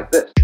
like this.